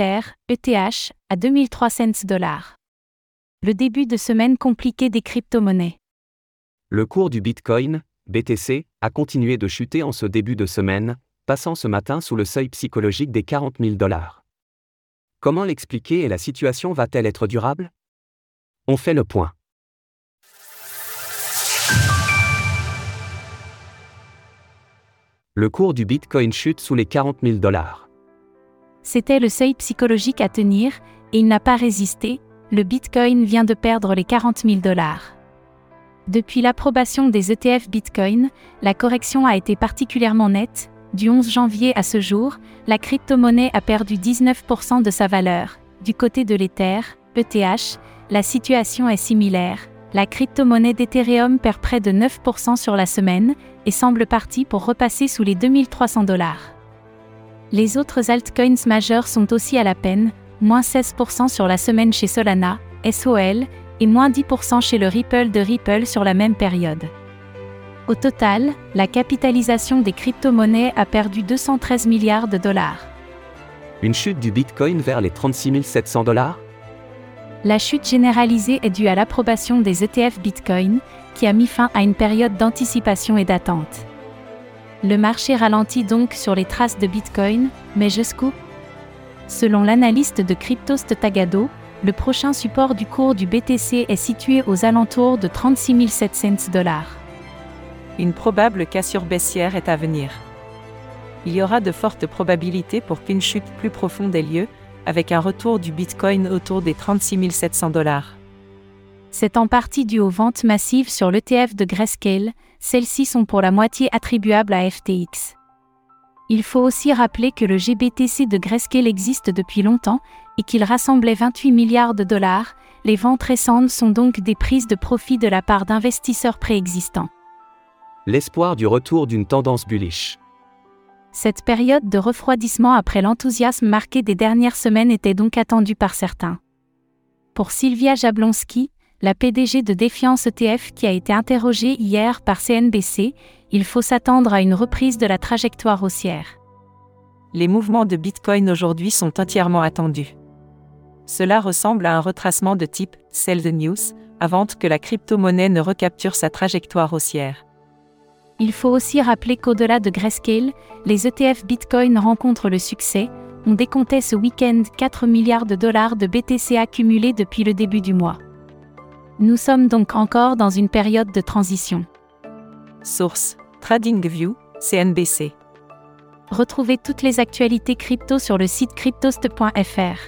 ETH, à 2300 dollars. Le début de semaine compliqué des crypto-monnaies. Le cours du Bitcoin, BTC, a continué de chuter en ce début de semaine, passant ce matin sous le seuil psychologique des 40 000 dollars. Comment l'expliquer et la situation va-t-elle être durable? On fait le point. Le cours du Bitcoin chute sous les 40 000 dollars. C'était le seuil psychologique à tenir, et il n'a pas résisté, le Bitcoin vient de perdre les 40 000 dollars. Depuis l'approbation des ETF Bitcoin, la correction a été particulièrement nette. Du 11 janvier à ce jour, la crypto-monnaie a perdu 19% de sa valeur. Du côté de l'Ether, ETH, la situation est similaire. La crypto-monnaie d'Ethereum perd près de 9% sur la semaine et semble partie pour repasser sous les 2300 dollars. Les autres altcoins majeurs sont aussi à la peine, moins 16% sur la semaine chez Solana, SOL, et moins 10% chez le Ripple de Ripple sur la même période. Au total, la capitalisation des crypto-monnaies a perdu 213 milliards de dollars. Une chute du Bitcoin vers les 36 700 dollars? La chute généralisée est due à l'approbation des ETF Bitcoin, qui a mis fin à une période d'anticipation et d'attente. Le marché ralentit donc sur les traces de Bitcoin, mais jusqu'où? Selon l'analyste de Cryptost Tagado, le prochain support du cours du BTC est situé aux alentours de 36 700 dollars. Une probable cassure baissière est à venir. Il y aura de fortes probabilités pour qu'une chute plus profonde ait lieu, avec un retour du Bitcoin autour des 36 700 dollars. C'est en partie dû aux ventes massives sur l'ETF de Grayscale, celles-ci sont pour la moitié attribuables à FTX. Il faut aussi rappeler que le GBTC de Grayscale existe depuis longtemps et qu'il rassemblait 28 milliards de dollars, les ventes récentes sont donc des prises de profit de la part d'investisseurs préexistants. L'espoir du retour d'une tendance bullish. Cette période de refroidissement après l'enthousiasme marqué des dernières semaines était donc attendue par certains. Pour Sylvia Jablonski, la PDG de Défiance ETF qui a été interrogée hier par CNBC, il faut s'attendre à une reprise de la trajectoire haussière. Les mouvements de Bitcoin aujourd'hui sont entièrement attendus. Cela ressemble à un retracement de type Sell the News, avant que la crypto-monnaie ne recapture sa trajectoire haussière. Il faut aussi rappeler qu'au-delà de Grayscale, les ETF Bitcoin rencontrent le succès. On décomptait ce week-end 4 milliards de dollars de BTC accumulés depuis le début du mois. Nous sommes donc encore dans une période de transition. Source TradingView, CNBC. Retrouvez toutes les actualités crypto sur le site cryptost.fr.